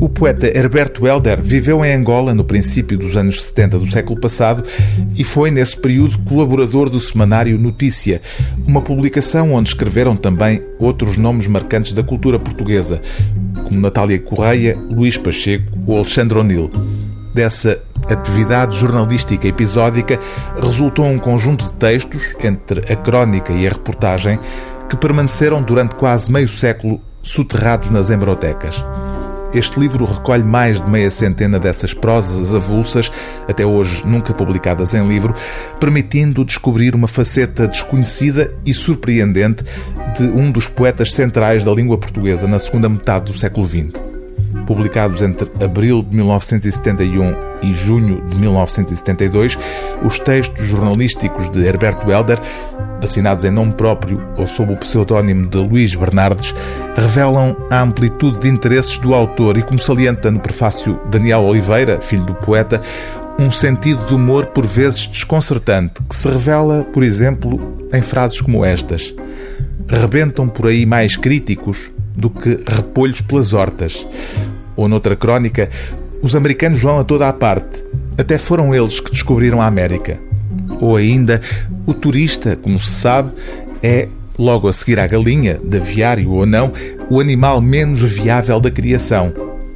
O poeta Herberto Helder viveu em Angola no princípio dos anos 70 do século passado e foi, nesse período, colaborador do semanário Notícia, uma publicação onde escreveram também outros nomes marcantes da cultura portuguesa, como Natália Correia, Luís Pacheco ou Alexandre O'Neill. Dessa atividade jornalística episódica resultou um conjunto de textos, entre a crónica e a reportagem, que permaneceram durante quase meio século soterrados nas embrodecas. Este livro recolhe mais de meia centena dessas prosas avulsas, até hoje nunca publicadas em livro, permitindo descobrir uma faceta desconhecida e surpreendente de um dos poetas centrais da língua portuguesa na segunda metade do século XX publicados entre abril de 1971 e junho de 1972, os textos jornalísticos de Herberto Helder, assinados em nome próprio ou sob o pseudónimo de Luís Bernardes, revelam a amplitude de interesses do autor e, como salienta no prefácio Daniel Oliveira, filho do poeta, um sentido de humor por vezes desconcertante, que se revela, por exemplo, em frases como estas: Rebentam por aí mais críticos do que repolhos pelas hortas. Ou noutra crónica, os americanos vão a toda a parte. Até foram eles que descobriram a América. Ou ainda, o turista, como se sabe, é, logo a seguir à galinha, de aviário ou não, o animal menos viável da criação.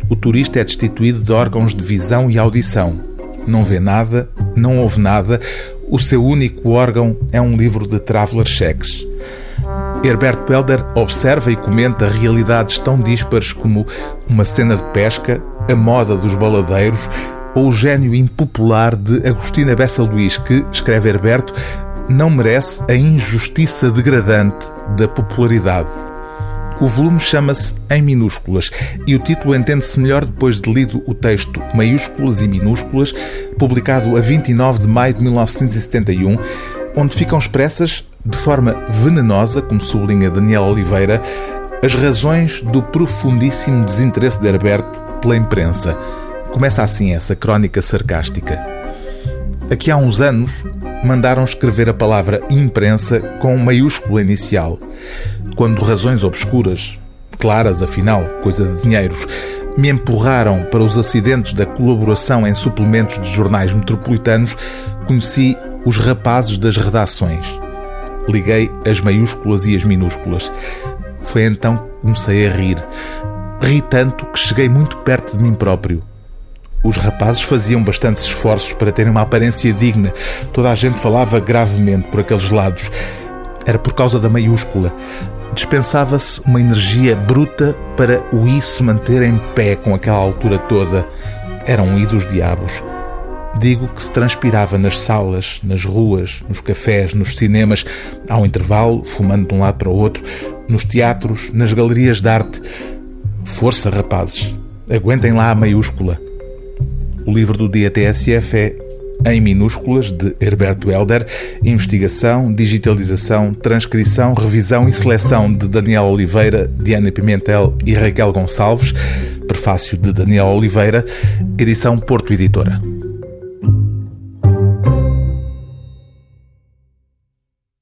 O turista é destituído de órgãos de visão e audição. Não vê nada, não ouve nada, o seu único órgão é um livro de traveler checks. Herbert Pelder observa e comenta realidades tão díspares como uma cena de pesca, a moda dos baladeiros ou o gênio impopular de Agostina Bessa Luís, que, escreve Herberto, não merece a injustiça degradante da popularidade. O volume chama-se Em Minúsculas e o título entende-se melhor depois de lido o texto Maiúsculas e Minúsculas, publicado a 29 de maio de 1971, onde ficam expressas de forma venenosa, como sublinha Daniel Oliveira, as razões do profundíssimo desinteresse de Herberto pela imprensa. Começa assim essa crónica sarcástica. Aqui há uns anos mandaram escrever a palavra imprensa com maiúscula inicial, quando razões obscuras, claras afinal, coisa de dinheiros, me empurraram para os acidentes da colaboração em suplementos de jornais metropolitanos, conheci os rapazes das redações. Liguei as maiúsculas e as minúsculas. Foi então que comecei a rir. Ri tanto que cheguei muito perto de mim próprio. Os rapazes faziam bastantes esforços para terem uma aparência digna. Toda a gente falava gravemente por aqueles lados. Era por causa da maiúscula. Dispensava-se uma energia bruta para o I se manter em pé com aquela altura toda. Eram um I dos diabos. Digo que se transpirava nas salas, nas ruas, nos cafés, nos cinemas, ao intervalo, fumando de um lado para o outro, nos teatros, nas galerias de arte. Força, rapazes! Aguentem lá a maiúscula. O livro do dia TSF é em minúsculas de Herberto Helder, investigação, digitalização, transcrição, revisão e seleção de Daniel Oliveira, Diana Pimentel e Raquel Gonçalves, prefácio de Daniel Oliveira, edição Porto Editora.